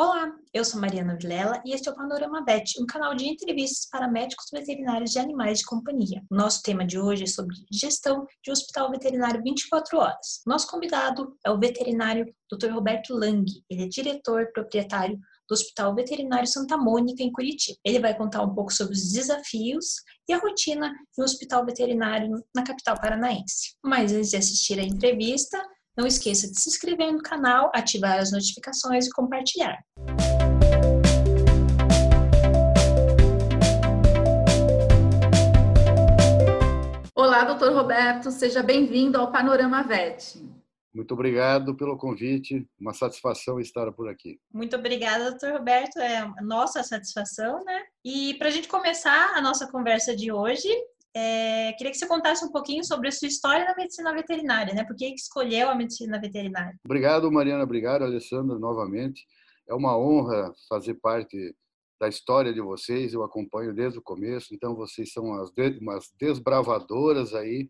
Olá, eu sou Mariana Vilela e este é o Panorama Vet, um canal de entrevistas para médicos veterinários de animais de companhia. Nosso tema de hoje é sobre gestão de hospital veterinário 24 horas. Nosso convidado é o veterinário Dr. Roberto Lang. Ele é diretor proprietário do Hospital Veterinário Santa Mônica, em Curitiba. Ele vai contar um pouco sobre os desafios e a rotina de um hospital veterinário na capital paranaense. Mas antes de assistir a entrevista, não esqueça de se inscrever no canal, ativar as notificações e compartilhar. Olá, doutor Roberto, seja bem-vindo ao Panorama VET. Muito obrigado pelo convite, uma satisfação estar por aqui. Muito obrigada, doutor Roberto, é nossa satisfação, né? E para a gente começar a nossa conversa de hoje, é, queria que você contasse um pouquinho sobre a sua história na medicina veterinária, né? Por que escolheu a medicina veterinária? Obrigado, Mariana. Obrigado, Alessandro, novamente. É uma honra fazer parte da história de vocês. Eu acompanho desde o começo, então vocês são as umas desbravadoras aí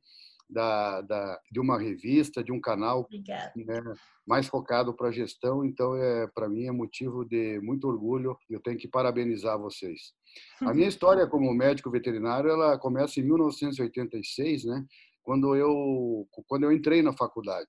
da, da, de uma revista, de um canal né, mais focado para a gestão. Então, é, para mim, é motivo de muito orgulho e eu tenho que parabenizar vocês. A minha história como médico veterinário ela começa em 1986, né, quando eu, quando eu entrei na faculdade.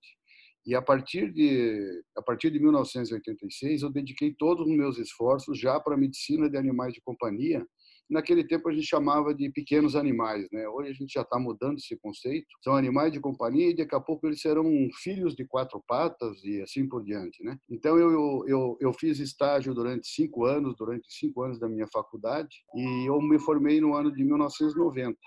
E a partir de a partir de 1986 eu dediquei todos os meus esforços já para a medicina de animais de companhia naquele tempo a gente chamava de pequenos animais, né? Hoje a gente já está mudando esse conceito. São animais de companhia e daqui a pouco eles serão filhos de quatro patas e assim por diante, né? Então eu eu, eu fiz estágio durante cinco anos, durante cinco anos da minha faculdade e eu me formei no ano de 1990.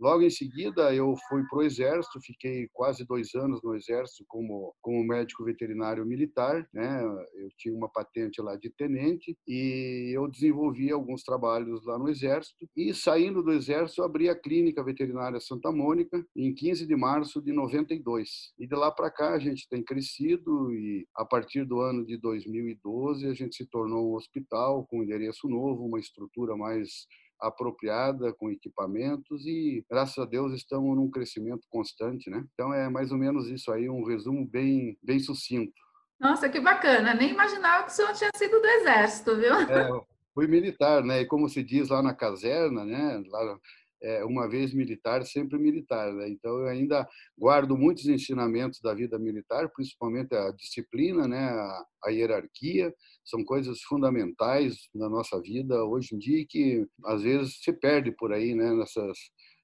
Logo em seguida, eu fui para o Exército, fiquei quase dois anos no Exército como, como médico veterinário militar. Né? Eu tinha uma patente lá de tenente e eu desenvolvi alguns trabalhos lá no Exército. E saindo do Exército, abri a Clínica Veterinária Santa Mônica em 15 de março de 92. E de lá para cá a gente tem crescido e a partir do ano de 2012 a gente se tornou um hospital com endereço novo, uma estrutura mais apropriada, com equipamentos e, graças a Deus, estamos num crescimento constante, né? Então, é mais ou menos isso aí, um resumo bem, bem sucinto. Nossa, que bacana! Nem imaginava que o senhor tinha sido do Exército, viu? É, fui militar, né? E como se diz lá na caserna, né? Lá é, uma vez militar, sempre militar. Né? Então, eu ainda guardo muitos ensinamentos da vida militar, principalmente a disciplina, né? a, a hierarquia, são coisas fundamentais na nossa vida hoje em dia que às vezes se perde por aí, né? nessas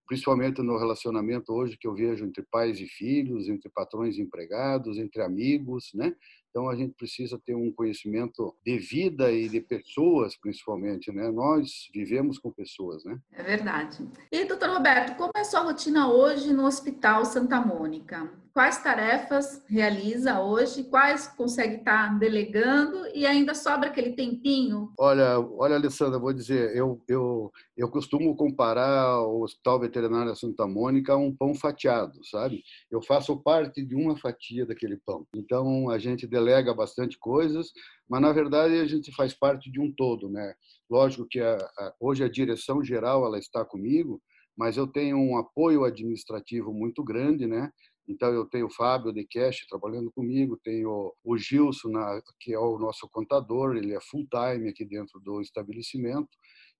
principalmente no relacionamento hoje que eu vejo entre pais e filhos, entre patrões e empregados, entre amigos, né? Então a gente precisa ter um conhecimento de vida e de pessoas, principalmente, né? Nós vivemos com pessoas, né? É verdade. E doutor Roberto, como é a sua rotina hoje no Hospital Santa Mônica? Quais tarefas realiza hoje? Quais consegue estar delegando e ainda sobra aquele tempinho? Olha, olha, Alessandra, vou dizer, eu eu eu costumo comparar o Hospital Veterinário Santa Mônica a um pão fatiado, sabe? Eu faço parte de uma fatia daquele pão. Então a gente delega bastante coisas, mas na verdade a gente faz parte de um todo, né? Lógico que a, a, hoje a direção geral ela está comigo, mas eu tenho um apoio administrativo muito grande, né? Então eu tenho o Fábio de Cash trabalhando comigo, tenho o Gilson, que é o nosso contador, ele é full time aqui dentro do estabelecimento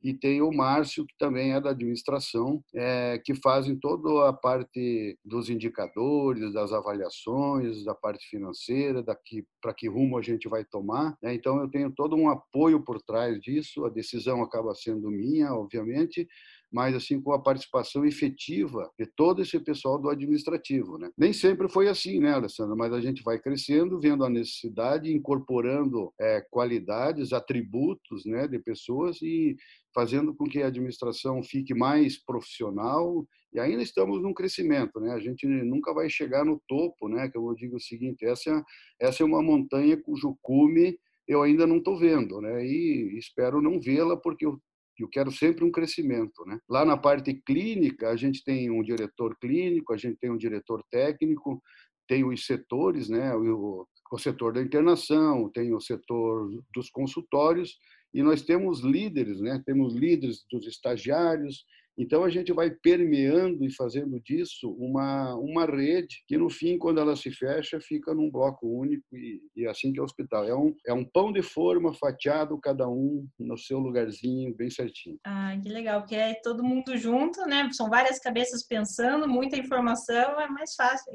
e tem o Márcio, que também é da administração, é, que fazem toda a parte dos indicadores, das avaliações, da parte financeira, daqui para que rumo a gente vai tomar. Né? Então, eu tenho todo um apoio por trás disso, a decisão acaba sendo minha, obviamente, mas assim com a participação efetiva de todo esse pessoal do administrativo, né? Nem sempre foi assim, né, Alessandra? Mas a gente vai crescendo, vendo a necessidade, incorporando é, qualidades, atributos, né, de pessoas e fazendo com que a administração fique mais profissional e ainda estamos num crescimento, né? A gente nunca vai chegar no topo, né? Que eu digo o seguinte, essa essa é uma montanha cujo cume eu ainda não estou vendo, né? E espero não vê-la porque eu eu quero sempre um crescimento. Né? Lá na parte clínica, a gente tem um diretor clínico, a gente tem um diretor técnico, tem os setores, né? o, o setor da internação, tem o setor dos consultórios, e nós temos líderes, né? temos líderes dos estagiários, Então a gente vai permeando e fazendo disso uma, uma rede que no fim, quando ela se fecha, fica num bloco único e, e é assim que é o hospital. É um, é um pão de forma fatiado, cada um no seu lugarzinho, bem certinho. Ah, que legal, porque é todo mundo junto, né? São várias cabeças pensando, muita informação, é mais fácil,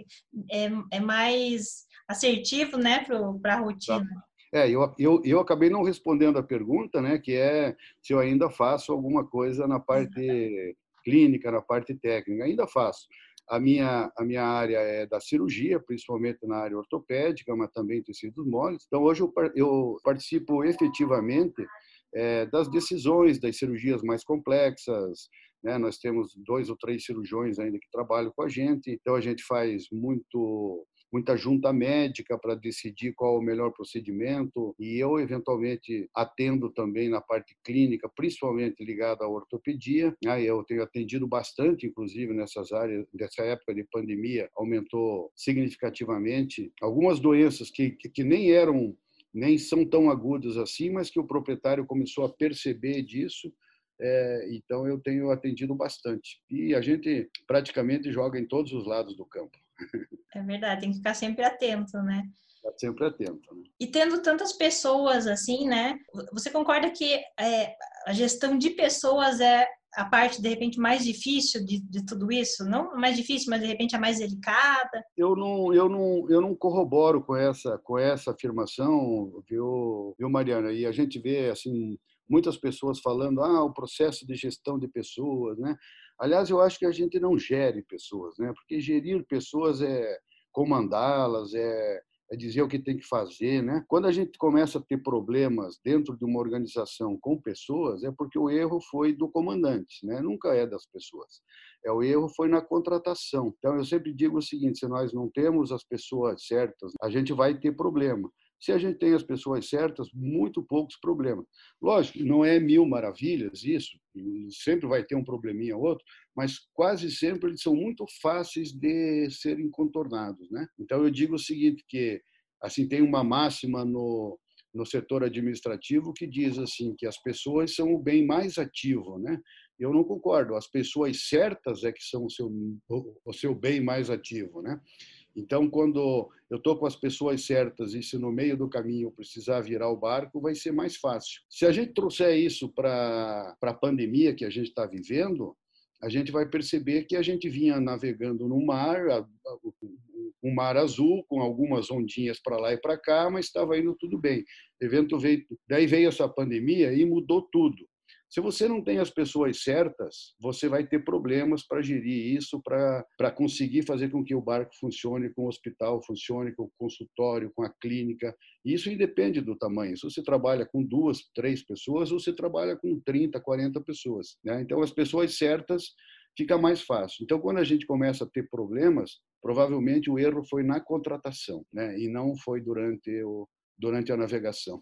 é, é mais assertivo, né, para a rotina. É, eu, eu, eu acabei não respondendo a pergunta, né, que é se eu ainda faço alguma coisa na parte clínica, na parte técnica. Ainda faço. A minha, a minha área é da cirurgia, principalmente na área ortopédica, mas também tecidos moles. Então, hoje eu, eu participo efetivamente é, das decisões das cirurgias mais complexas. Né? Nós temos dois ou três cirurgiões ainda que trabalham com a gente, então a gente faz muito muita junta médica para decidir qual o melhor procedimento e eu eventualmente atendo também na parte clínica, principalmente ligada à ortopedia. Aí eu tenho atendido bastante, inclusive nessas áreas. Nessa época de pandemia aumentou significativamente algumas doenças que, que nem eram nem são tão agudas assim, mas que o proprietário começou a perceber disso. É, então eu tenho atendido bastante e a gente praticamente joga em todos os lados do campo. É verdade, tem que ficar sempre atento, né? Ficar sempre atento. Né? E tendo tantas pessoas assim, né? Você concorda que é, a gestão de pessoas é a parte de repente mais difícil de, de tudo isso? Não mais difícil, mas de repente a mais delicada? Eu não, eu não, eu não corroboro com essa, com essa afirmação, viu, viu Mariana? E a gente vê assim muitas pessoas falando ah o processo de gestão de pessoas, né? Aliás, eu acho que a gente não gere pessoas, né? Porque gerir pessoas é comandá-las, é, é dizer o que tem que fazer, né? Quando a gente começa a ter problemas dentro de uma organização com pessoas, é porque o erro foi do comandante, né? Nunca é das pessoas. É o erro foi na contratação. Então eu sempre digo o seguinte: se nós não temos as pessoas certas, a gente vai ter problema. Se a gente tem as pessoas certas, muito poucos problemas. Lógico, não é mil maravilhas isso, sempre vai ter um probleminha ou outro, mas quase sempre eles são muito fáceis de serem contornados, né? Então eu digo o seguinte que assim tem uma máxima no no setor administrativo que diz assim que as pessoas são o bem mais ativo, né? Eu não concordo. As pessoas certas é que são o seu o seu bem mais ativo, né? Então, quando eu estou com as pessoas certas e se no meio do caminho eu precisar virar o barco, vai ser mais fácil. Se a gente trouxer isso para a pandemia que a gente está vivendo, a gente vai perceber que a gente vinha navegando no mar, um mar azul, com algumas ondinhas para lá e para cá, mas estava indo tudo bem. evento veio, daí veio essa pandemia e mudou tudo. Se você não tem as pessoas certas, você vai ter problemas para gerir isso, para conseguir fazer com que o barco funcione, com o hospital funcione, com o consultório, com a clínica. Isso independe do tamanho. Se você trabalha com duas, três pessoas, ou você trabalha com 30, 40 pessoas. Né? Então, as pessoas certas fica mais fácil. Então, quando a gente começa a ter problemas, provavelmente o erro foi na contratação, né? e não foi durante, o, durante a navegação.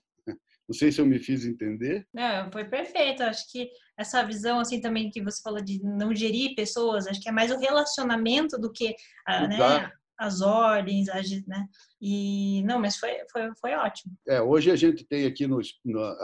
Não sei se eu me fiz entender. Não, foi perfeito. Acho que essa visão assim também que você falou de não gerir pessoas, acho que é mais o relacionamento do que a, né, as ordens, as, né? E não, mas foi, foi, foi ótimo. É, hoje a gente tem aqui no, no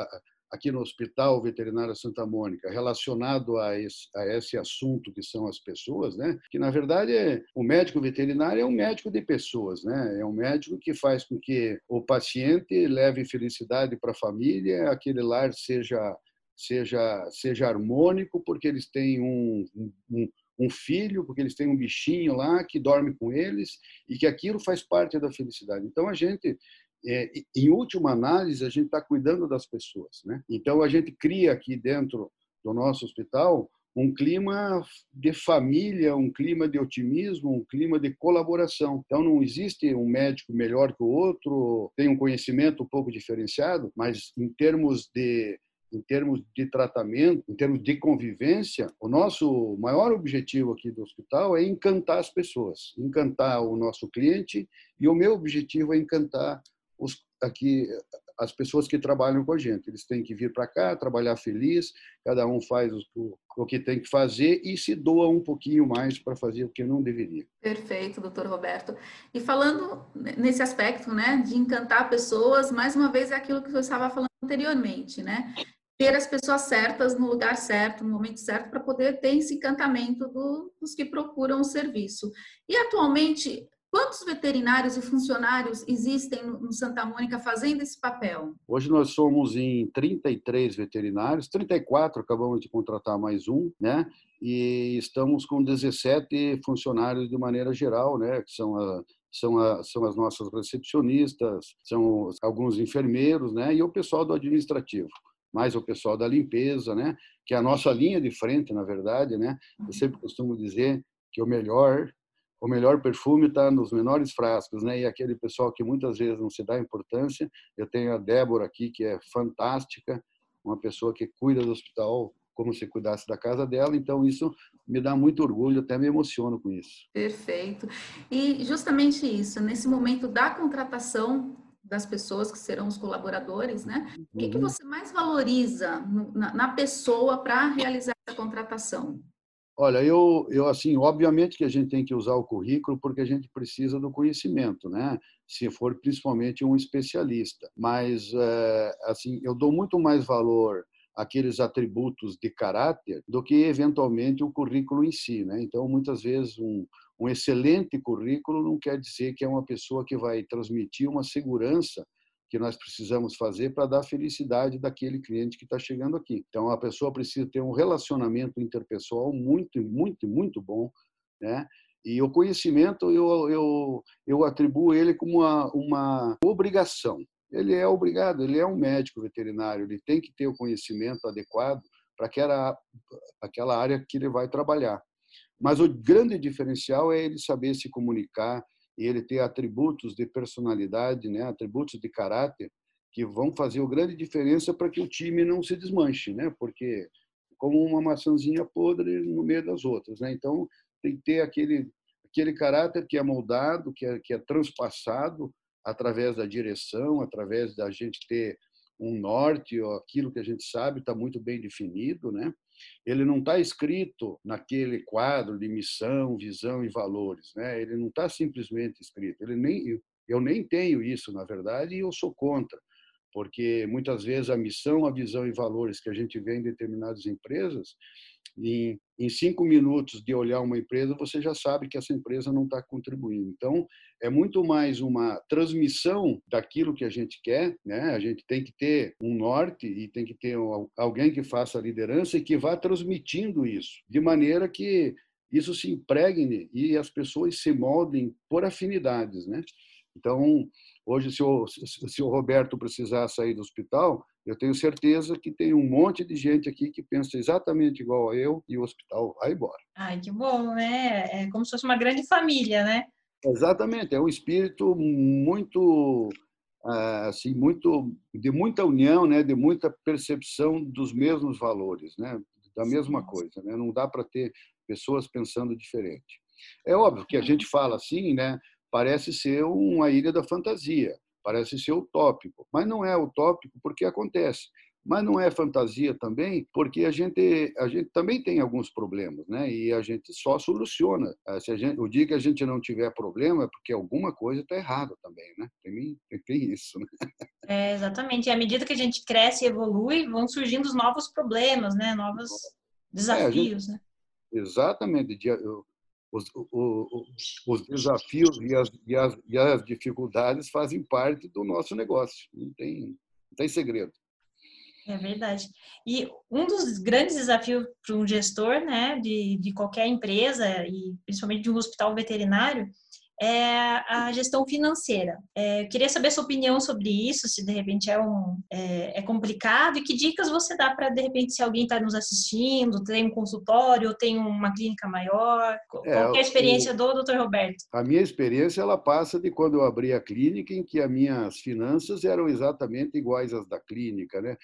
aqui no Hospital Veterinário Santa Mônica relacionado a esse, a esse assunto que são as pessoas, né? Que na verdade é, o médico veterinário é um médico de pessoas, né? É um médico que faz com que o paciente leve felicidade para a família, aquele lar seja seja seja harmônico porque eles têm um, um um filho, porque eles têm um bichinho lá que dorme com eles e que aquilo faz parte da felicidade. Então a gente é, em última análise, a gente está cuidando das pessoas. Né? Então, a gente cria aqui dentro do nosso hospital um clima de família, um clima de otimismo, um clima de colaboração. Então, não existe um médico melhor que o outro, tem um conhecimento um pouco diferenciado, mas em termos de em termos de tratamento, em termos de convivência, o nosso maior objetivo aqui do hospital é encantar as pessoas, encantar o nosso cliente, e o meu objetivo é encantar os, aqui as pessoas que trabalham com a gente. Eles têm que vir para cá, trabalhar feliz, cada um faz o, o que tem que fazer e se doa um pouquinho mais para fazer o que não deveria. Perfeito, doutor Roberto. E falando nesse aspecto, né, de encantar pessoas, mais uma vez é aquilo que você estava falando anteriormente, né? ter as pessoas certas no lugar certo, no momento certo, para poder ter esse encantamento do, dos que procuram o serviço. E atualmente, quantos veterinários e funcionários existem no, Santa Mônica fazendo esse papel? Hoje nós somos em 33 veterinários, 34, acabamos de contratar mais um, né? E estamos com 17 funcionários de maneira geral, né? Que são a, são, a, são as nossas recepcionistas, são alguns enfermeiros, né? E o pessoal do administrativo mais o pessoal da limpeza, né? Que é a nossa linha de frente, na verdade, né? Eu sempre costumo dizer que o melhor o melhor perfume está nos menores frascos, né? E aquele pessoal que muitas vezes não se dá importância. Eu tenho a Débora aqui, que é fantástica, uma pessoa que cuida do hospital como se cuidasse da casa dela. Então isso me dá muito orgulho, até me emociono com isso. Perfeito. E justamente isso, nesse momento da contratação das pessoas que serão os colaboradores, né? O que, que uhum. você mais valoriza na pessoa para realizar essa contratação? Olha, eu, eu assim, obviamente que a gente tem que usar o currículo porque a gente precisa do conhecimento, né? Se for principalmente um especialista. Mas, é, assim, eu dou muito mais valor àqueles atributos de caráter do que eventualmente o currículo em si, né? Então, muitas vezes um, um excelente currículo não quer dizer que é uma pessoa que vai transmitir uma segurança que nós precisamos fazer para dar felicidade daquele cliente que está chegando aqui. Então, a pessoa precisa ter um relacionamento interpessoal muito, muito, muito bom, né? E o conhecimento eu, eu, eu atribuo ele como uma, uma obrigação. Ele é obrigado, ele é um médico veterinário, ele tem que ter o conhecimento adequado para aquela, aquela área que ele vai trabalhar. Mas o grande diferencial é ele saber se comunicar e ele ter atributos de personalidade, né, atributos de caráter que vão fazer a grande diferença para que o time não se desmanche, né? Porque como uma maçãzinha podre no meio das outras, né? Então tem que ter aquele aquele caráter que é moldado, que é, que é transpassado através da direção, através da gente ter um norte, ou aquilo que a gente sabe está muito bem definido, né? Ele não está escrito naquele quadro de missão, visão e valores, né? Ele não está simplesmente escrito. Ele nem eu nem tenho isso, na verdade, e eu sou contra, porque muitas vezes a missão, a visão e valores que a gente vê em determinadas empresas em, em cinco minutos de olhar uma empresa, você já sabe que essa empresa não está contribuindo. Então, é muito mais uma transmissão daquilo que a gente quer, né? A gente tem que ter um norte e tem que ter alguém que faça a liderança e que vá transmitindo isso, de maneira que isso se impregne e as pessoas se moldem por afinidades, né? Então, hoje, se o, se o Roberto precisar sair do hospital, eu tenho certeza que tem um monte de gente aqui que pensa exatamente igual a eu e o hospital vai embora. Ai, que bom, né? É como se fosse uma grande família, né? Exatamente, é um espírito muito ah, assim, muito de muita união, né, de muita percepção dos mesmos valores, né, da mesma coisa, né? Não dá para ter pessoas pensando diferente. É óbvio que a gente fala assim, né, parece ser uma ilha da fantasia parece ser utópico, mas não é utópico porque acontece. Mas não é fantasia também, porque a gente, a gente também tem alguns problemas, né? E a gente só soluciona. Ah, se a gente, o dia que a gente não tiver problema, é porque alguma coisa está errada também, né? Tem, tem isso, né? É, exatamente. E à medida que a gente cresce e evolui, vão surgindo os novos problemas, né? Novos desafios, é, gente, né? Exatamente. Os, os, os desafios e as, e, as, e as dificuldades fazem parte do nosso negócio. Não tem, não tem segredo. É verdade. E um dos grandes desafios para um gestor, né, de, de qualquer empresa e principalmente de um hospital veterinário, é a gestão financeira. É, eu queria saber a sua opinião sobre isso, se de repente é, um, é, é complicado e que dicas você dá para, de repente, se alguém está nos assistindo, tem um consultório ou tem uma clínica maior. Qual é, é a experiência o, do Dr. Roberto? A minha experiência ela passa de quando eu abri a clínica, em que as minhas finanças eram exatamente iguais às da clínica, né?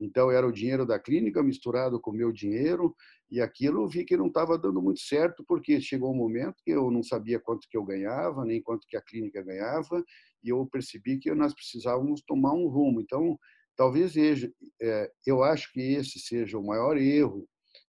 Então, era o dinheiro da clínica misturado com o meu dinheiro, e aquilo eu vi que não estava dando muito certo, porque chegou um momento que eu não sabia quanto que eu ganhava, nem quanto que a clínica ganhava, e eu percebi que nós precisávamos tomar um rumo. Então, talvez é, eu acho que esse seja o maior erro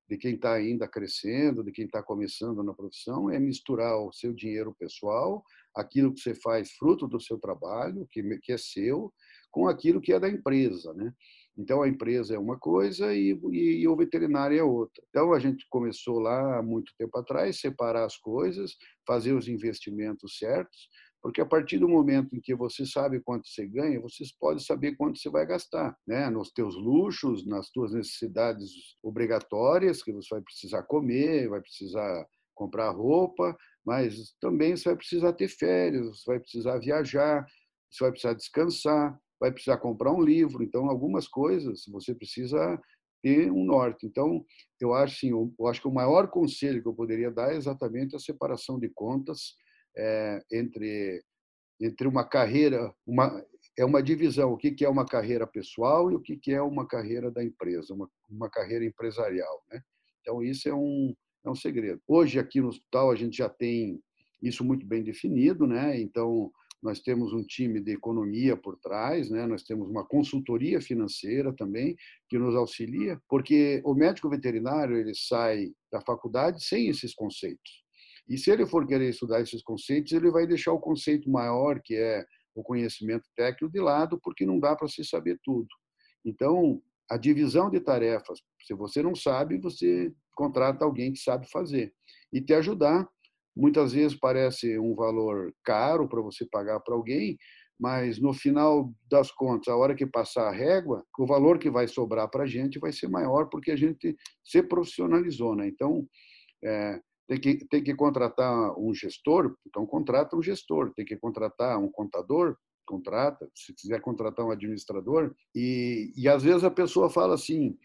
de quem está ainda crescendo, de quem está começando na profissão, é misturar o seu dinheiro pessoal, aquilo que você faz fruto do seu trabalho, que, que é seu, com aquilo que é da empresa, né? Então, a empresa é uma coisa e, e, e, o veterinário é outra. Então, a gente começou lá há muito tempo atrás, separar as coisas, fazer os investimentos certos, porque a partir do momento em que você sabe quanto você ganha, você pode saber quanto você vai gastar, né? Nos teus luxos, nas tuas necessidades obrigatórias, que você vai precisar comer, vai precisar comprar roupa, mas também você vai precisar ter férias, você vai precisar viajar, você vai precisar descansar, vai precisar comprar um livro. Então, algumas coisas você precisa ter um norte. Então, eu acho, assim, eu acho que o maior conselho que eu poderia dar é exatamente a separação de contas é, entre entre uma carreira, uma é uma divisão, o que que é uma carreira pessoal e o que que é uma carreira da empresa, uma, uma carreira empresarial, né? Então isso é um é um segredo. Hoje aqui no hospital a gente já tem isso muito bem definido, né? Então nós temos um time de economia por trás, né? nós temos uma consultoria financeira também que nos auxilia, porque o médico veterinário ele sai da faculdade sem esses conceitos. E se ele for querer estudar esses conceitos, ele vai deixar o conceito maior, que é o conhecimento técnico, de lado, porque não dá para se saber tudo. Então, a divisão de tarefas, se você não sabe, você contrata alguém que sabe fazer e te ajudar Muitas vezes parece um valor caro para você pagar para alguém, mas no final das contas, a hora que passar a régua, o valor que vai sobrar para a gente vai ser maior porque a gente se profissionalizou. Né? Então, é, tem, que, tem que contratar um gestor, então contrata um gestor. Tem que contratar um contador, contrata. Se quiser contratar um administrador. E, e às vezes a pessoa fala assim,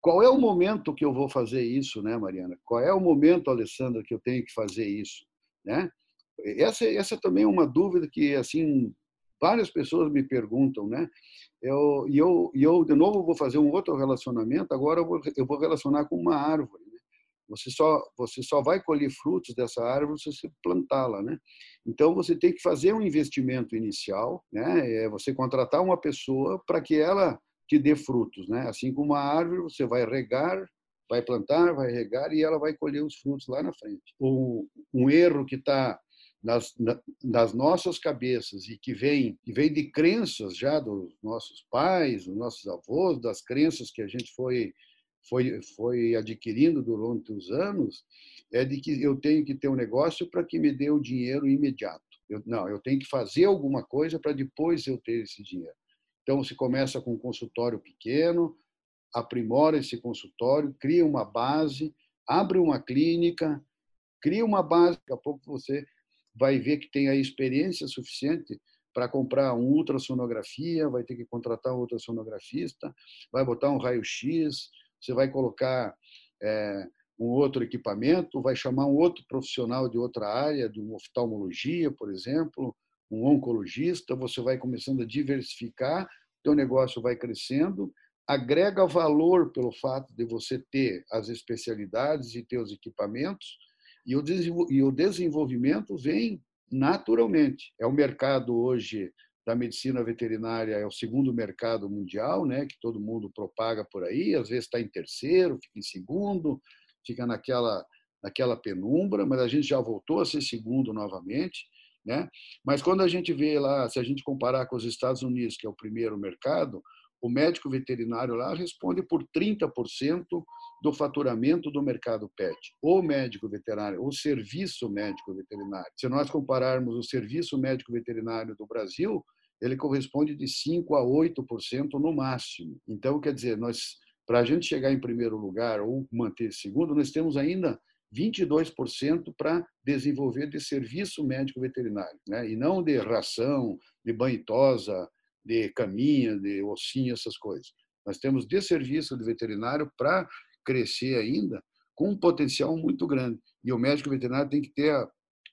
qual é o momento que eu vou fazer isso, né, Mariana? Qual é o momento, Alessandra, que eu tenho que fazer isso, né? Essa, essa também é uma dúvida que assim várias pessoas me perguntam, né? Eu, e eu, e eu de novo vou fazer um outro relacionamento. Agora eu vou, eu vou relacionar com uma árvore. Né? Você só você só vai colher frutos dessa árvore se você plantá-la, né? Então você tem que fazer um investimento inicial, né? É você contratar uma pessoa para que ela que dê frutos, né? Assim como uma árvore, você vai regar, vai plantar, vai regar e ela vai colher os frutos lá na frente. Um, um erro que está nas, nas, nossas cabeças e que vem, que vem de crenças já dos nossos pais, dos nossos avós, das crenças que a gente foi foi foi adquirindo durante os anos, é de que eu tenho que ter um negócio para que me dê o dinheiro imediato. Eu, não, eu tenho que fazer alguma coisa para depois eu ter esse dinheiro. Então, se começa com um consultório pequeno, aprimora esse consultório, cria uma base, abre uma clínica, cria uma base, daqui a pouco você vai ver que tem a experiência suficiente para comprar uma ultrassonografia, vai ter que contratar um ultrassonografista, vai botar um raio-x, você vai colocar é, um outro equipamento, vai chamar um outro profissional de outra área, de uma oftalmologia, por exemplo, um oncologista, você vai começando a diversificar teu negócio vai crescendo, agrega valor pelo fato de você ter as especialidades e ter os equipamentos, e o desenvolvimento vem naturalmente. É o mercado hoje da medicina veterinária, é o segundo mercado mundial, né, que todo mundo propaga por aí, às vezes está em terceiro, fica em segundo, fica naquela, naquela penumbra, mas a gente já voltou a ser segundo novamente. Né? Mas quando a gente vê lá, se a gente comparar com os Estados Unidos, que é o primeiro mercado, o médico veterinário lá responde por 30% do faturamento do mercado PET. O médico veterinário, o serviço médico veterinário. Se nós compararmos o serviço médico veterinário do Brasil, ele corresponde de 5 a 8% no máximo. Então, quer dizer, nós para a gente chegar em primeiro lugar ou manter segundo, nós temos ainda 22% para desenvolver de serviço médico veterinário, né? e não de ração, de banho tosa, de caminha, de ossinho, essas coisas. Nós temos de serviço de veterinário para crescer ainda com um potencial muito grande. E o médico veterinário tem que ter a,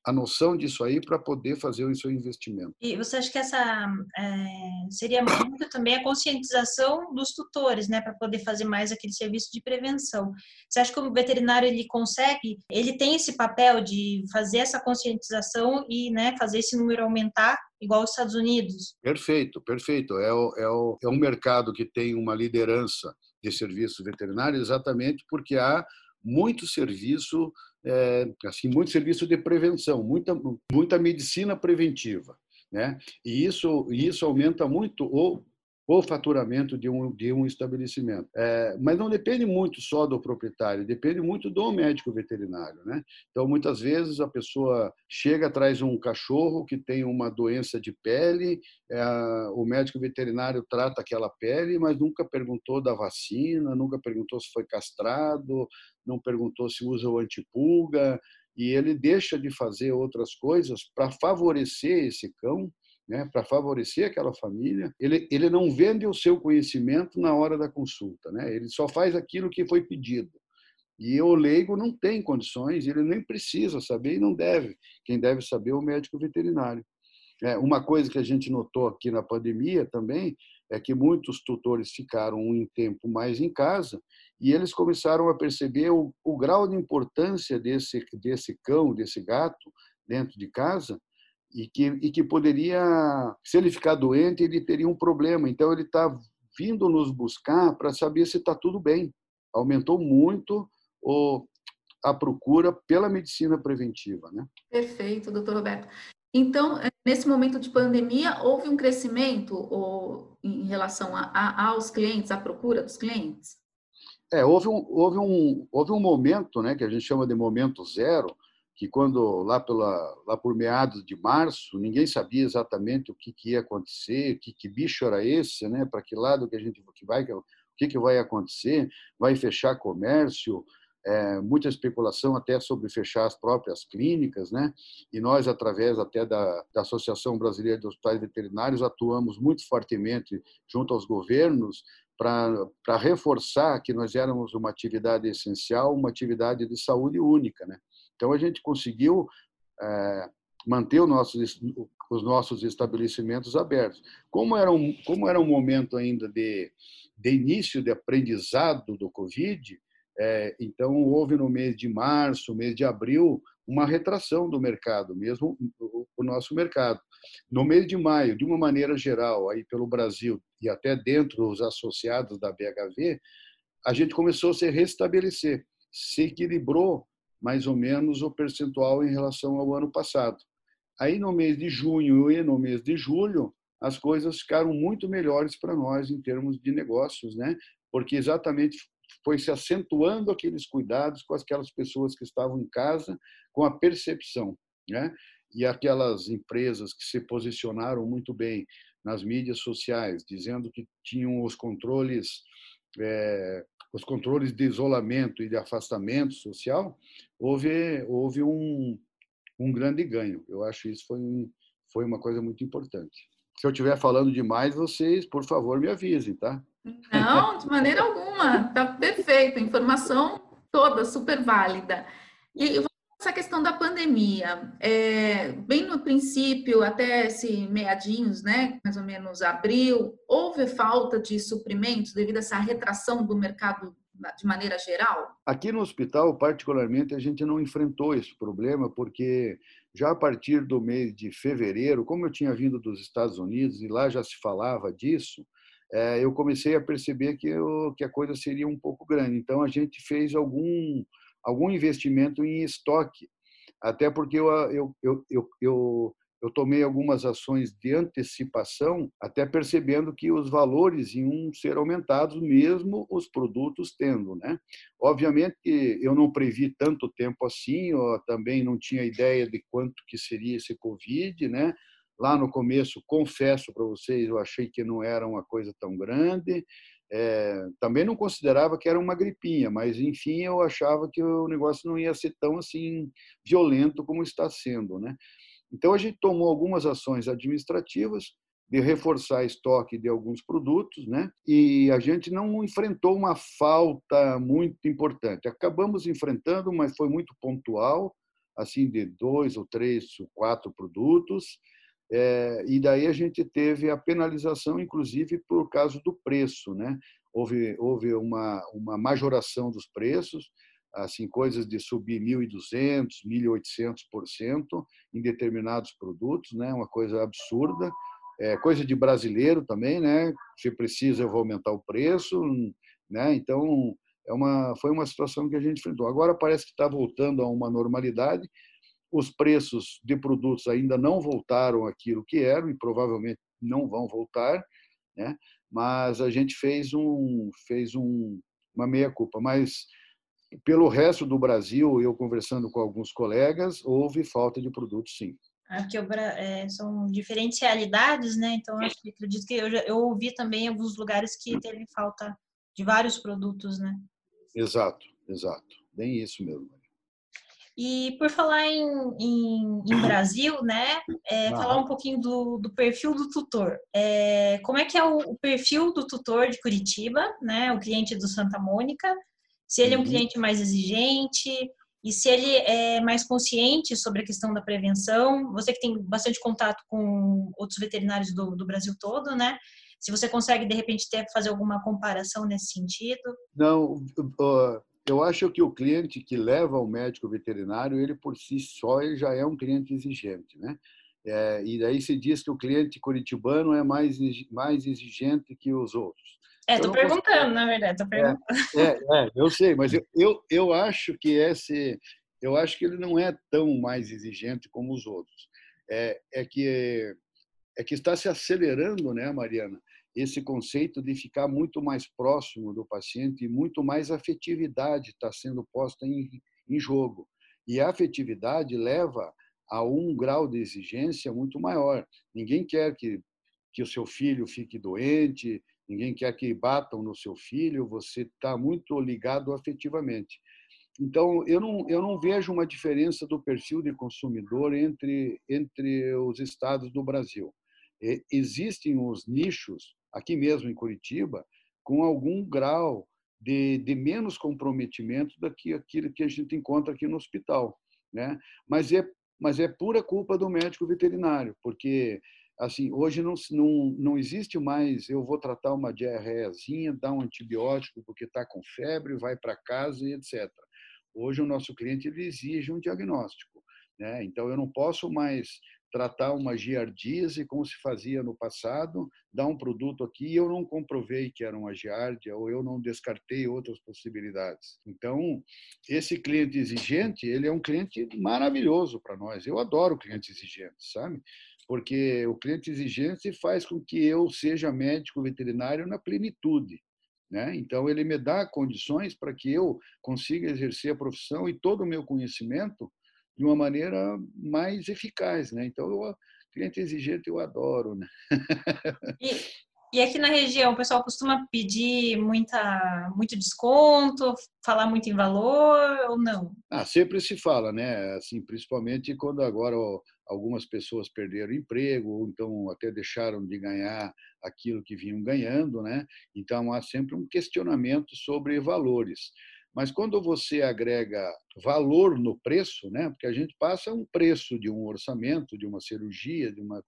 a noção disso aí para poder fazer o seu investimento. E você acha que essa é, seria muito também a conscientização dos tutores, né, para poder fazer mais aquele serviço de prevenção? Você acha que o veterinário ele consegue, ele tem esse papel de fazer essa conscientização e, né, fazer esse número aumentar igual os Estados Unidos? Perfeito, perfeito. É, o, é, o, é um mercado que tem uma liderança de serviços veterinários exatamente porque há muito serviço é, assim, muito serviço de prevenção, muita, muita medicina preventiva. Né? E isso, isso aumenta muito o, o faturamento de um, de um estabelecimento. É, mas não depende muito só do proprietário, depende muito do médico veterinário. Né? Então, muitas vezes a pessoa chega, traz um cachorro que tem uma doença de pele, é, o médico veterinário trata aquela pele, mas nunca perguntou da vacina, nunca perguntou se foi castrado, não perguntou se usa o antipulga, e ele deixa de fazer outras coisas para favorecer esse cão né, para favorecer aquela família. Ele, ele não vende o seu conhecimento na hora da consulta, né? ele só faz aquilo que foi pedido. E o leigo não tem condições, ele nem precisa saber e não deve. Quem deve saber é o médico veterinário. É, uma coisa que a gente notou aqui na pandemia também é que muitos tutores ficaram um tempo mais em casa e eles começaram a perceber o, o grau de importância desse, desse cão, desse gato dentro de casa e que, e que poderia, se ele ficar doente, ele teria um problema. Então, ele está vindo nos buscar para saber se está tudo bem. Aumentou muito o, a procura pela medicina preventiva. Né? Perfeito, doutor Roberto. Então, eh, nesse momento de pandemia, houve um crescimento ou, em relação a, a, aos clientes, à procura dos clientes? É, houve um, houve um, houve um momento, né, que a gente chama de momento zero, que quando lá pela lá por meados de março ninguém sabia exatamente o que, que ia acontecer, que, que bicho era esse, né? Para que lado que a gente que vai, o que, que vai acontecer? Vai fechar comércio? É, muita especulação até sobre fechar as próprias clínicas, né? E nós, através até da, da Associação Brasileira de Hospitais Veterinários, atuamos muito fortemente junto aos governos para reforçar que nós éramos uma atividade essencial, uma atividade de saúde única, né? Então, a gente conseguiu é, manter nosso, os nossos estabelecimentos abertos. Como era um, como era um momento ainda de, de início de aprendizado do Covid, é, então houve no mês de março, mês de abril, uma retração do mercado, mesmo o, nosso mercado. No mês de maio, de uma maneira geral, aí pelo Brasil e até dentro dos associados da BHV, a gente começou a se restabelecer, se equilibrou mais ou menos o percentual em relação ao ano passado. Aí no mês de junho e no mês de julho, as coisas ficaram muito melhores para nós em termos de negócios, né? Porque exatamente foi se acentuando aqueles cuidados com aquelas pessoas que estavam em casa, com a percepção, né? E aquelas empresas que se posicionaram muito bem nas mídias sociais, dizendo que tinham os controles é, os controles de isolamento e de afastamento social, houve, houve um, um grande ganho. Eu acho isso foi, foi uma coisa muito importante. Se eu estiver falando demais, vocês, por favor, me avisem, tá? Não, de maneira alguma. Tá perfeito. Informação toda super válida. E essa questão da pandemia, é, bem no princípio, até esse meadinhos, né, mais ou menos abril, houve falta de suprimentos devido a essa retração do mercado de maneira geral? Aqui no hospital, particularmente, a gente não enfrentou esse problema, porque já a partir do mês de fevereiro, como eu tinha vindo dos Estados Unidos e lá já se falava disso, é, eu comecei a perceber que, eu, que a coisa seria um pouco grande. Então, a gente fez algum algum investimento em estoque, até porque eu, eu, eu, eu, eu, eu tomei algumas ações de antecipação, até percebendo que os valores iam ser aumentados, mesmo os produtos tendo. Né? Obviamente que eu não previ tanto tempo assim, eu também não tinha ideia de quanto que seria esse Covid, né? Lá no começo, confesso para vocês, eu achei que não era uma coisa tão grande. É, também não considerava que era uma gripinha, mas enfim eu achava que o negócio não ia ser tão assim violento como está sendo, né? Então a gente tomou algumas ações administrativas de reforçar estoque de alguns produtos, né? E a gente não enfrentou uma falta muito importante. Acabamos enfrentando, mas foi muito pontual, assim de dois ou três, ou quatro produtos é, e daí a gente teve a penalização, inclusive, por causa do preço. Né? Houve, houve uma, uma majoração dos preços, assim coisas de subir 1.200%, 1.800% em determinados produtos, né? uma coisa absurda. É, coisa de brasileiro também, né? Se precisa, eu vou aumentar o preço, né? Então, é uma, foi uma situação que a gente enfrentou. Agora parece que está voltando a uma normalidade, os preços de produtos ainda não voltaram àquilo que eram e provavelmente não vão voltar, né? mas a gente fez um fez um, uma meia culpa. Mas pelo resto do Brasil, eu conversando com alguns colegas, houve falta de produtos, sim. É porque é, são diferentes realidades, né? Então, acho que acredito que eu, já, eu ouvi também em alguns lugares que teve falta de vários produtos, né? Exato, exato. Bem isso mesmo. E por falar em, em, em Brasil, né? É, falar um pouquinho do, do perfil do tutor. É, como é que é o, o, perfil do tutor de Curitiba, né? O cliente do Santa Mônica. Se ele é um uhum. cliente mais exigente, e se ele é mais consciente sobre a questão da prevenção, você que tem bastante contato com outros veterinários do, do Brasil todo, né? Se você consegue, de repente, ter, fazer alguma comparação nesse sentido? Não, eu acho que o cliente que leva ao médico veterinário, ele por si só ele já é um cliente exigente, né? É, e daí se diz que o cliente curitibano é mais, mais exigente que os outros. É, tô perguntando, consigo... na verdade, tô é, perguntando. É, é, eu sei, mas eu, eu, eu acho que esse, eu acho que ele não é tão mais exigente como os outros. É, é que é que está se acelerando, né, Mariana? Esse conceito de ficar muito mais próximo do paciente e muito mais afetividade está sendo posta em, em jogo. E a afetividade leva a um grau de exigência muito maior. Ninguém quer que, que o seu filho fique doente, ninguém quer que batam no seu filho, você está muito ligado afetivamente. Então, eu não, eu não vejo uma diferença do perfil de consumidor entre, entre os estados do Brasil. Existem os nichos, aqui mesmo em Curitiba, com algum grau de, de menos comprometimento do que aquilo que a gente encontra aqui no hospital. Né? Mas, é, mas é pura culpa do médico veterinário, porque assim, hoje não, não, não existe mais, eu vou tratar uma diarreiazinha, dar um antibiótico porque está com febre, vai para casa e etc. Hoje o nosso cliente ele exige um diagnóstico. Né? Então, eu não posso mais tratar uma giardíase como se fazia no passado, dar um produto aqui e eu não comprovei que era uma giardia ou eu não descartei outras possibilidades. Então, esse cliente exigente, ele é um cliente maravilhoso para nós. Eu adoro cliente exigente, sabe? porque o cliente exigente faz com que eu seja médico veterinário na plenitude. Né? Então, ele me dá condições para que eu consiga exercer a profissão e todo o meu conhecimento de uma maneira mais eficaz. Né? Então, o cliente exigente eu adoro. Né? E, e aqui na região, o pessoal costuma pedir muita, muito desconto, falar muito em valor ou não? Ah, sempre se fala, né? Assim, principalmente quando agora algumas pessoas perderam emprego ou então até deixaram de ganhar aquilo que vinham ganhando, né? Então há sempre um questionamento sobre valores. Mas quando você agrega valor no preço, né? Porque a gente passa um preço de um orçamento, de uma cirurgia, de uma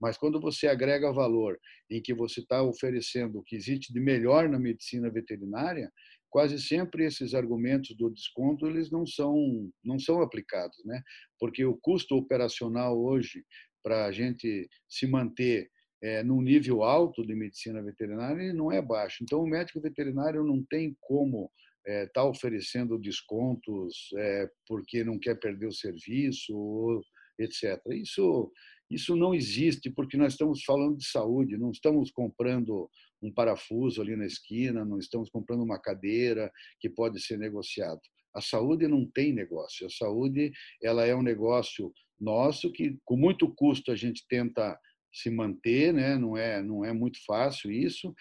mas quando você agrega valor em que você está oferecendo o que existe de melhor na medicina veterinária, quase sempre esses argumentos do desconto eles não são não são aplicados, né? Porque o custo operacional hoje para a gente se manter é, num nível alto de medicina veterinária não é baixo. Então o médico veterinário não tem como está é, tá oferecendo descontos é, porque não quer perder o serviço, etc. Isso, isso não existe porque nós estamos falando de saúde, não estamos comprando um parafuso ali na esquina, não estamos comprando uma cadeira que pode ser negociado. A saúde não tem negócio. A saúde ela é um negócio nosso que com muito custo a gente tenta se manter, né? Não é não é muito fácil isso,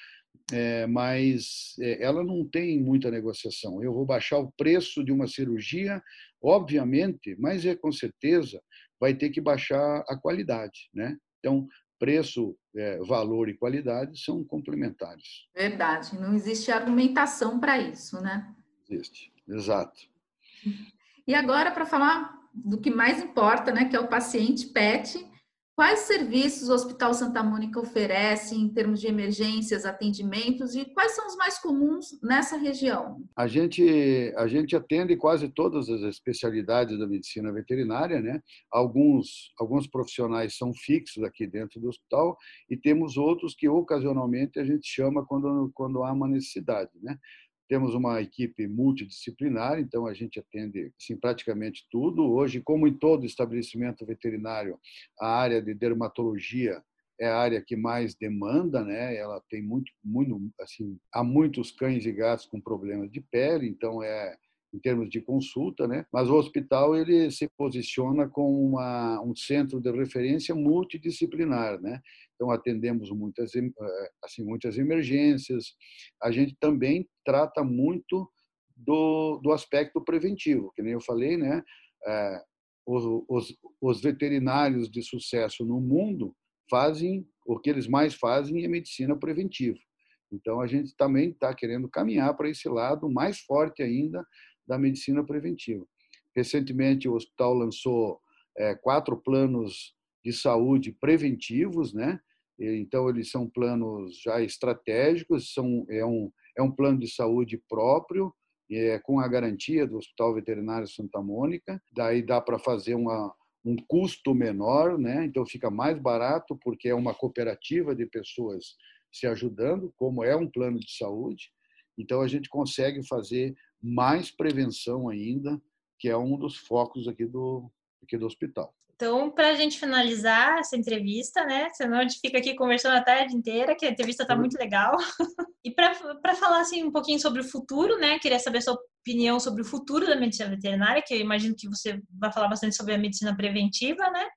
é, mas é, ela não tem muita negociação. Eu vou baixar o preço de uma cirurgia, obviamente, mas é com certeza vai ter que baixar a qualidade, né? Então, preço, é, valor e qualidade são complementares. Verdade, não existe argumentação para isso, né? Existe, exato. E agora para falar do que mais importa, né, que é o paciente PET, Quais serviços o Hospital Santa Mônica oferece em termos de emergências, atendimentos e quais são os mais comuns nessa região? A gente, a gente atende quase todas as especialidades da medicina veterinária, né? Alguns, alguns profissionais são fixos aqui dentro do hospital e temos outros que ocasionalmente a gente chama quando, quando há uma necessidade, né? Temos uma equipe multidisciplinar, então a gente atende assim, praticamente tudo. Hoje, como em todo estabelecimento veterinário, a área de dermatologia é a área que mais demanda, né? Ela tem muito, muito, assim, há muitos cães e gatos com problemas de pele, então é em termos de consulta, né? Mas o hospital ele se posiciona como uma, um centro de referência multidisciplinar, né? Então atendemos muitas eh, assim muitas emergências. A gente também trata muito do, do aspecto preventivo, que nem eu falei, né? É, os, os, os veterinários de sucesso no mundo fazem o que eles mais fazem é medicina preventiva. Então a gente também está querendo caminhar para esse lado mais forte ainda da medicina preventiva. Recentemente, o hospital lançou é, quatro planos de saúde preventivos, né? Então, eles são planos já estratégicos, são, é, um, é um plano de saúde próprio, é, com a garantia do Hospital Veterinário Santa Mônica. Daí dá para fazer uma, um custo menor, né? então fica mais barato, porque é uma cooperativa de pessoas se ajudando, como é um plano de saúde. Então, a gente consegue fazer mais prevenção ainda, que é um dos focos aqui do, aqui do hospital. Então, para a gente finalizar essa entrevista, né? Senão a gente fica aqui conversando a tarde inteira, que a entrevista está muito legal. e para falar assim um pouquinho sobre o futuro, né? Queria saber a sua opinião sobre o futuro da medicina veterinária, que eu imagino que você vai falar bastante sobre a medicina preventiva, né?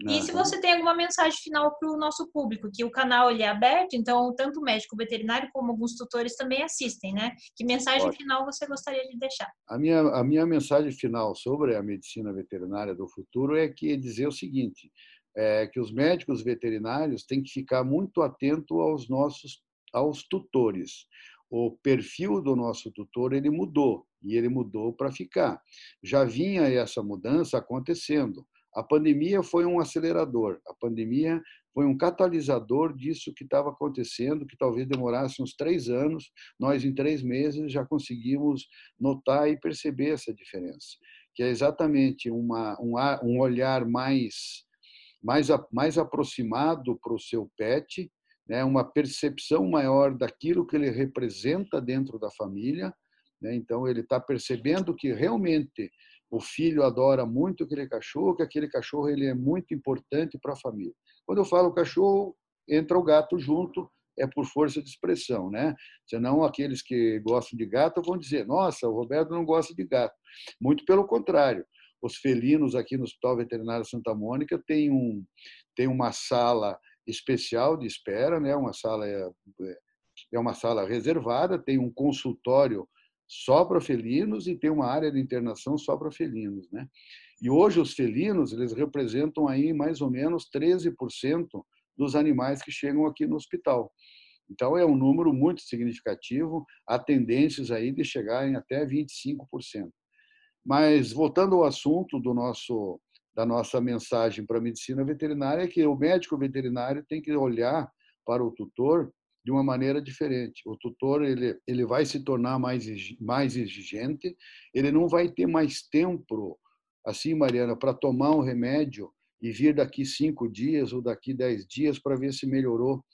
E se você tem alguma mensagem final para o nosso público, que o canal ele é aberto, então tanto o médico veterinário como alguns tutores também assistem, né? Que mensagem Ótimo. final você gostaria de deixar? A minha, a minha mensagem final sobre a medicina veterinária do futuro é que dizer o seguinte, é que os médicos veterinários têm que ficar muito atento aos nossos aos tutores. O perfil do nosso tutor ele mudou e ele mudou para ficar. Já vinha essa mudança acontecendo. A pandemia foi um acelerador, a pandemia foi um catalisador disso que estava acontecendo, que talvez demorasse uns três anos. Nós, em três meses, já conseguimos notar e perceber essa diferença, que é exatamente uma, um, um olhar mais, mais, mais aproximado para o seu pet, né? uma percepção maior daquilo que ele representa dentro da família. Né? Então, ele está percebendo que realmente o filho adora muito aquele cachorro, que aquele cachorro ele é muito importante para a família. Quando eu falo cachorro, entra o gato junto, é por força de expressão, né? Senão aqueles que gostam de gato vão dizer: "Nossa, o Roberto não gosta de gato". Muito pelo contrário. Os felinos aqui no Hospital Veterinário Santa Mônica tem um tem uma sala especial de espera, né? Uma sala é, é uma sala reservada, tem um consultório só para felinos e tem uma área de internação só para felinos, né? E hoje os felinos, eles representam aí mais ou menos 13% dos animais que chegam aqui no hospital. Então é um número muito significativo, há tendências aí de chegarem até 25%. Mas voltando ao assunto do nosso da nossa mensagem para a medicina veterinária é que o médico veterinário tem que olhar para o tutor de uma maneira diferente. O tutor ele, ele vai se tornar mais, mais exigente, ele não vai ter mais tempo, assim, Mariana, para tomar um remédio e vir daqui cinco dias ou daqui dez dias para ver se melhorou.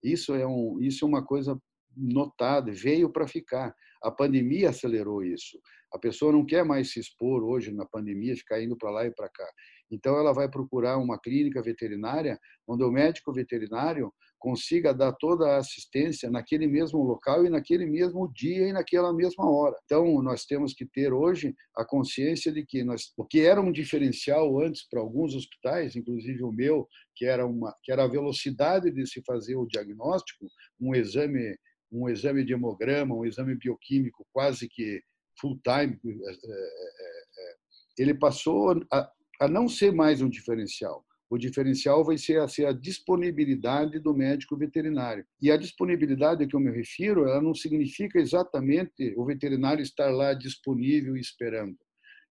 Isso é, um, isso é uma coisa notada, veio para ficar. A pandemia acelerou isso. A pessoa não quer mais se expor hoje na pandemia, ficar indo para lá e para cá. Então, ela vai procurar uma clínica veterinária, onde o médico veterinário consiga dar toda a assistência naquele mesmo local e naquele mesmo dia e naquela mesma hora. Então, nós temos que ter hoje a consciência de que nós, o que era um diferencial antes para alguns hospitais, inclusive o meu, que era uma que era a velocidade de se fazer o diagnóstico, um exame, um exame de hemograma, um exame bioquímico quase que full time, é, é, é, ele passou a, a não ser mais um diferencial o diferencial vai ser a, ser a disponibilidade do médico veterinário. E a disponibilidade a que eu me refiro, ela não significa exatamente o veterinário estar lá disponível e esperando.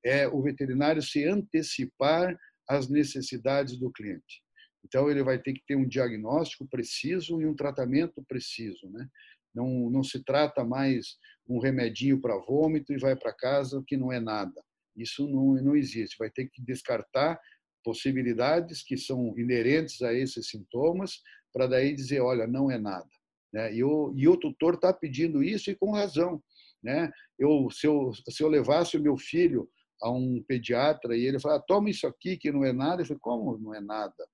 É o veterinário se antecipar às necessidades do cliente. Então, ele vai ter que ter um diagnóstico preciso e um tratamento preciso. Né? Não, não se trata mais um remedinho para vômito e vai para casa que não é nada. Isso não, não existe. Vai ter que descartar possibilidades que são inerentes a esses sintomas, para daí dizer, olha, não é nada. Né? E, o, e o tutor está pedindo isso e com razão. Né? Eu, se, eu, se eu levasse o meu filho a um pediatra e ele falar, toma isso aqui que não é nada, eu falei, como não é nada?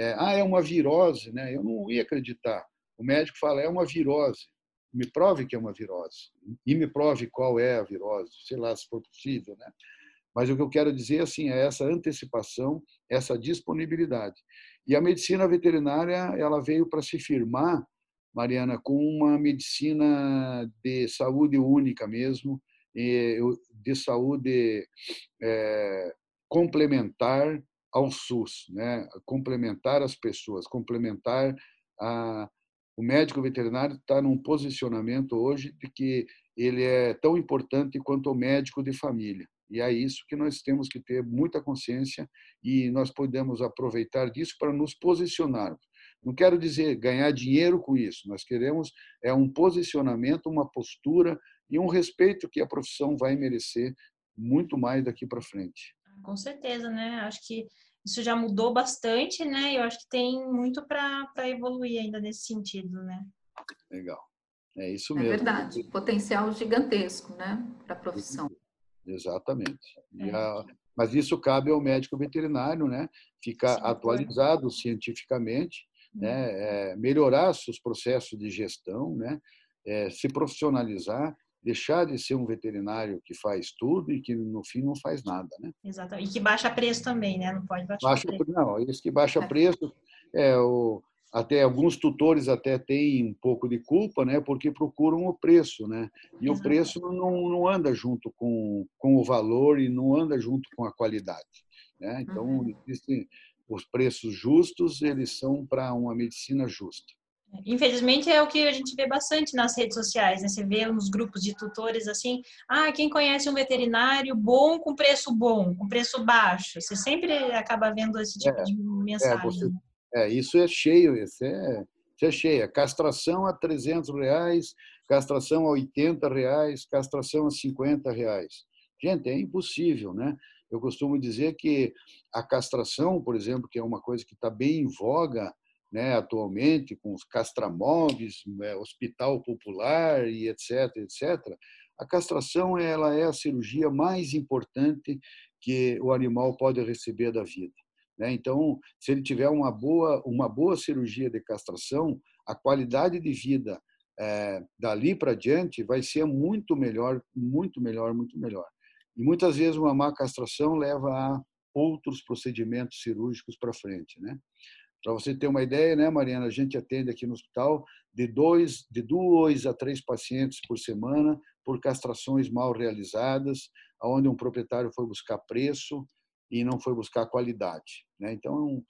é, ah, é uma virose, né? Eu não ia acreditar. O médico fala, é uma virose. Me prove que é uma virose. E me prove qual é a virose, sei lá, se for possível, né? Mas o que eu quero dizer assim é essa antecipação, essa disponibilidade. E a medicina veterinária, ela veio para se firmar, Mariana, com uma medicina de saúde única mesmo, de saúde é, complementar ao SUS, né? complementar as pessoas, complementar a. O médico veterinário está num posicionamento hoje de que ele é tão importante quanto o médico de família. E é isso que nós temos que ter muita consciência e nós podemos aproveitar disso para nos posicionarmos. Não quero dizer ganhar dinheiro com isso, nós queremos é um posicionamento, uma postura e um respeito que a profissão vai merecer muito mais daqui para frente. Com certeza, né? Acho que isso já mudou bastante, né? Eu acho que tem muito para evoluir ainda nesse sentido, né? Legal. É isso é mesmo. É verdade. Potencial gigantesco, né? Para a profissão. Exatamente. É. A, mas isso cabe ao médico veterinário, né? Ficar Sim, atualizado é. cientificamente, né? É, melhorar seus processos de gestão, né? É, se profissionalizar, deixar de ser um veterinário que faz tudo e que no fim não faz nada, né? Exatamente. E que baixa preço também, né? Não pode baixar baixa, preço. Não, esse que baixa é. preço é o até alguns tutores até têm um pouco de culpa, né, porque procuram o preço, né, e Exato. o preço não, não anda junto com, com o valor e não anda junto com a qualidade, né. Então uhum. existem os preços justos, eles são para uma medicina justa. Infelizmente é o que a gente vê bastante nas redes sociais, né? Você vê nos grupos de tutores assim, ah, quem conhece um veterinário bom com preço bom, com preço baixo. Você sempre acaba vendo esse tipo é, de mensagem. É, você, é, isso é cheio, isso é, isso é cheio. É castração a 300 reais, castração a 80 reais, castração a 50 reais. Gente, é impossível, né? Eu costumo dizer que a castração, por exemplo, que é uma coisa que está bem em voga né, atualmente, com os castramóveis, né, hospital popular e etc, etc, a castração ela é a cirurgia mais importante que o animal pode receber da vida. Né? Então, se ele tiver uma boa, uma boa cirurgia de castração, a qualidade de vida é, dali para diante vai ser muito melhor, muito melhor, muito melhor. E muitas vezes uma má castração leva a outros procedimentos cirúrgicos para frente, né? Para você ter uma ideia, né, Mariana, a gente atende aqui no hospital de dois, de dois a três pacientes por semana por castrações mal realizadas, onde um proprietário foi buscar preço, e não foi buscar qualidade. Né? Então,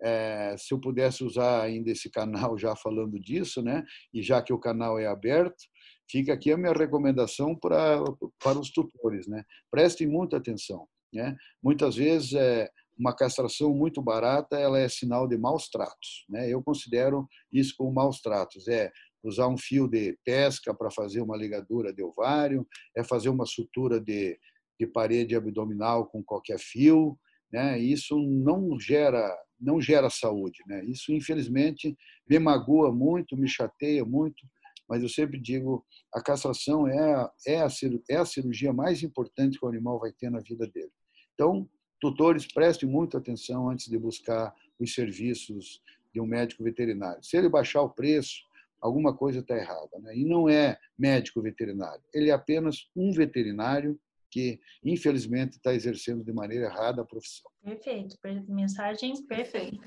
é, se eu pudesse usar ainda esse canal já falando disso, né? e já que o canal é aberto, fica aqui a minha recomendação para, para os tutores. Né? Prestem muita atenção. Né? Muitas vezes, é, uma castração muito barata ela é sinal de maus tratos. Né? Eu considero isso como maus tratos. É usar um fio de pesca para fazer uma ligadura de ovário, é fazer uma sutura de de parede abdominal com qualquer fio, né? Isso não gera não gera saúde, né? Isso infelizmente me magoa muito, me chateia muito, mas eu sempre digo a castração é a, é a, é a cirurgia mais importante que o animal vai ter na vida dele. Então, tutores, prestem muita atenção antes de buscar os serviços de um médico veterinário. Se ele baixar o preço, alguma coisa está errada. Né? E não é médico veterinário, ele é apenas um veterinário que, infelizmente, está exercendo de maneira errada a profissão. Perfeito. Mensagem perfeita.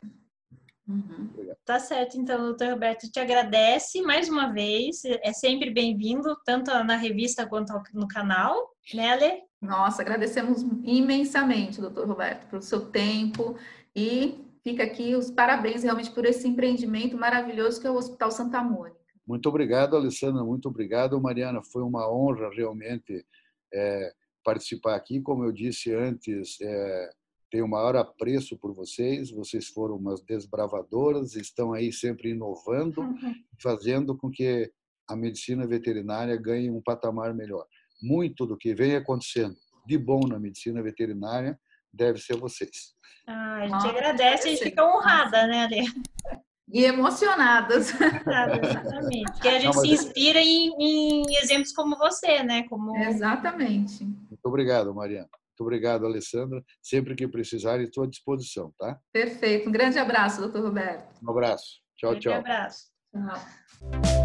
Uhum. Tá certo, então, doutor Roberto, te agradece mais uma vez. É sempre bem-vindo, tanto na revista quanto no canal, né, Ale? Nossa, agradecemos imensamente, doutor Roberto, pelo seu tempo e fica aqui os parabéns realmente por esse empreendimento maravilhoso que é o Hospital Santa Mônica. Muito obrigado, Alessandra, muito obrigado, Mariana. Foi uma honra realmente é, participar aqui. Como eu disse antes, é, tenho o maior apreço por vocês. Vocês foram umas desbravadoras, estão aí sempre inovando, uhum. fazendo com que a medicina veterinária ganhe um patamar melhor. Muito do que vem acontecendo de bom na medicina veterinária deve ser vocês. Ah, a gente agradece, a gente fica honrada, né, Ale? E emocionadas. Exatamente. Porque a gente Não, se inspira em, em, exemplos como você, né? Como... Exatamente. Muito obrigado, Mariana. Muito obrigado, Alessandra. Sempre que precisarem, estou à disposição, tá? Perfeito. Um grande abraço, doutor Roberto. Um abraço. Tchau, tchau. Um abraço. Tchau.